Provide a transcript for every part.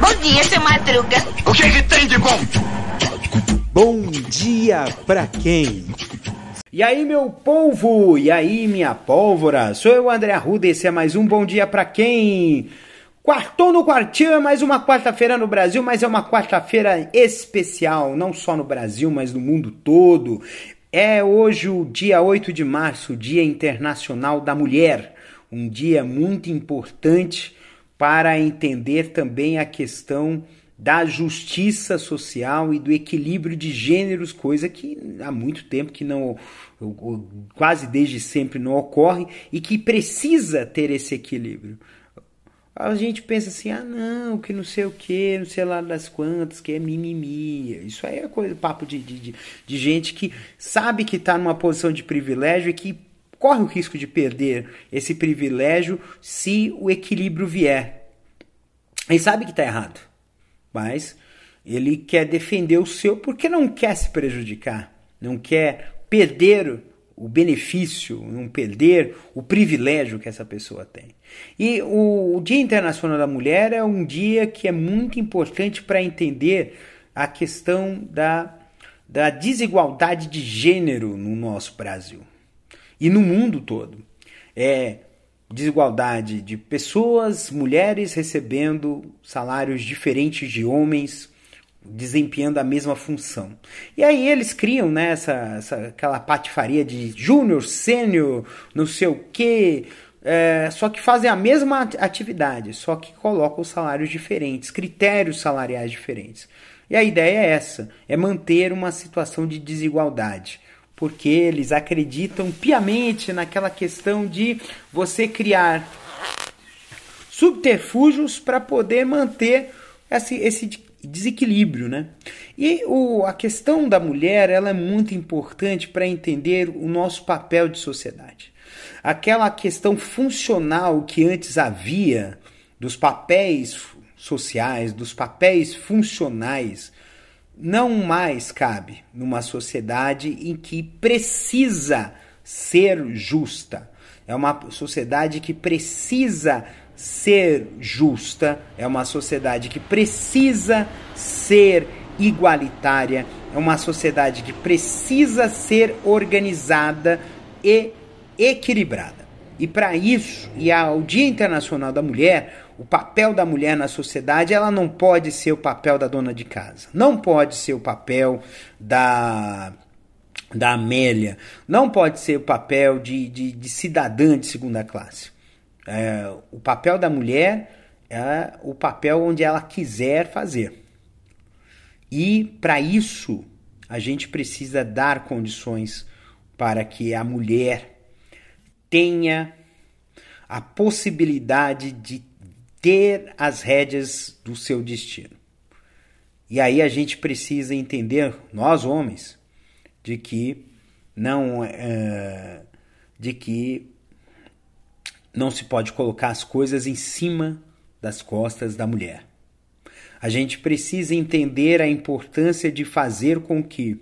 Bom dia, seu Madruga. O que, que tem de bom? Bom dia pra quem? E aí, meu polvo? E aí, minha pólvora? Sou eu, André Arruda, esse é mais um Bom Dia Pra Quem? Quartou no quartinho é mais uma quarta-feira no Brasil, mas é uma quarta-feira especial, não só no Brasil, mas no mundo todo. É hoje o dia 8 de março, Dia Internacional da Mulher, um dia muito importante para entender também a questão da justiça social e do equilíbrio de gêneros, coisa que há muito tempo que não, quase desde sempre não ocorre e que precisa ter esse equilíbrio. A gente pensa assim, ah não, que não sei o que, não sei lá das quantas, que é mimimi. Isso aí é coisa, papo de, de, de gente que sabe que está numa posição de privilégio e que corre o risco de perder esse privilégio se o equilíbrio vier. Ele sabe que está errado, mas ele quer defender o seu porque não quer se prejudicar, não quer perder o benefício, não perder o privilégio que essa pessoa tem. E o, Dia Internacional da Mulher é um dia que é muito importante para entender a questão da, da desigualdade de gênero no nosso Brasil e no mundo todo. É desigualdade de pessoas, mulheres recebendo salários diferentes de homens, desempenhando a mesma função. E aí eles criam né, essa, essa aquela patifaria de júnior, sênior, não sei o quê, é, só que fazem a mesma atividade, só que colocam salários diferentes, critérios salariais diferentes. E a ideia é essa: é manter uma situação de desigualdade. Porque eles acreditam piamente naquela questão de você criar subterfúgios para poder manter esse, esse desequilíbrio, né? E o, a questão da mulher ela é muito importante para entender o nosso papel de sociedade. Aquela questão funcional que antes havia dos papéis sociais, dos papéis funcionais, não mais cabe numa sociedade em que precisa ser justa. É uma sociedade que precisa ser justa, é uma sociedade que precisa ser igualitária, é uma sociedade que precisa ser organizada e equilibrada. E para isso, e ao Dia Internacional da Mulher, o papel da mulher na sociedade, ela não pode ser o papel da dona de casa, não pode ser o papel da da Amélia, não pode ser o papel de, de, de cidadã de segunda classe. É, o papel da mulher é o papel onde ela quiser fazer. E para isso a gente precisa dar condições para que a mulher tenha a possibilidade de ter as rédeas do seu destino. E aí a gente precisa entender, nós homens, de que não é, de que não se pode colocar as coisas em cima das costas da mulher. A gente precisa entender a importância de fazer com que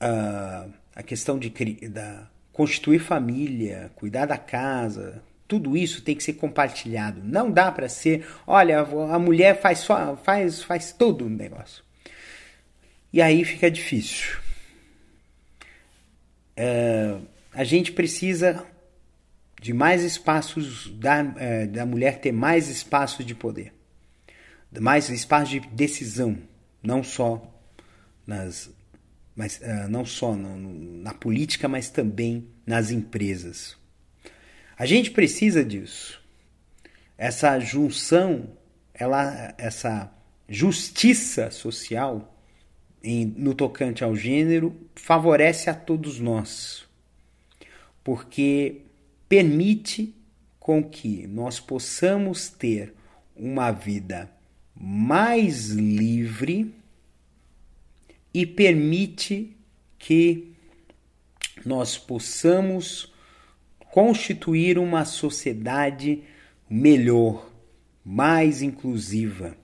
uh, a questão de da, constituir família, cuidar da casa, tudo isso tem que ser compartilhado. Não dá para ser, olha, a mulher faz só, faz, faz todo o negócio. E aí fica difícil. Uh, a gente precisa de mais espaços da, é, da mulher ter mais espaços de poder, mais espaços de decisão, não só nas, mas uh, não só na política, mas também nas empresas. A gente precisa disso. Essa junção, ela, essa justiça social em, no tocante ao gênero favorece a todos nós, porque permite com que nós possamos ter uma vida mais livre e permite que nós possamos constituir uma sociedade melhor, mais inclusiva,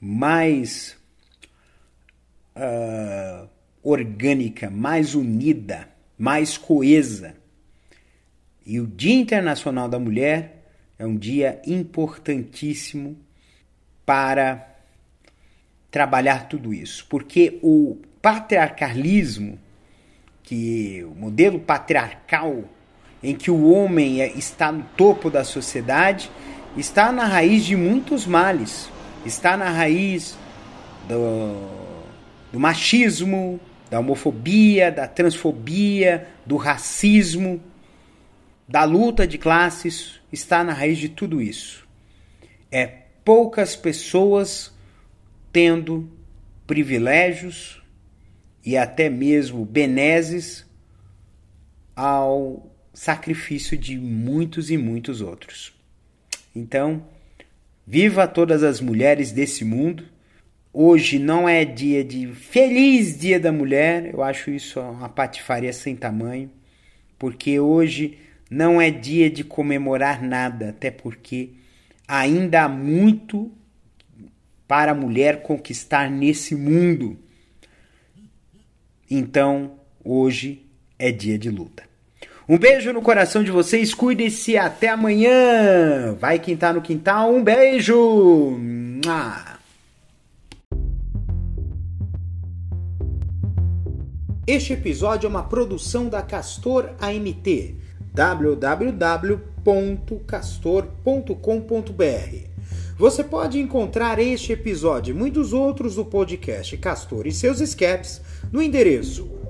mais uh, orgânica, mais unida, mais coesa. E o Dia Internacional da Mulher é um dia importantíssimo para trabalhar tudo isso, porque o patriarcalismo, que o modelo patriarcal em que o homem é, está no topo da sociedade, está na raiz de muitos males, está na raiz do, do machismo, da homofobia, da transfobia, do racismo, da luta de classes, está na raiz de tudo isso. É poucas pessoas tendo privilégios e até mesmo benesses ao sacrifício de muitos e muitos outros. Então, viva todas as mulheres desse mundo. Hoje não é dia de feliz dia da mulher, eu acho isso uma patifaria sem tamanho, porque hoje não é dia de comemorar nada, até porque ainda há muito para a mulher conquistar nesse mundo. Então, hoje é dia de luta. Um beijo no coração de vocês, cuide-se até amanhã. Vai quem tá no quintal, um beijo. Este episódio é uma produção da Castor AMT. www.castor.com.br você pode encontrar este episódio e muitos outros do podcast Castor e seus escapes no endereço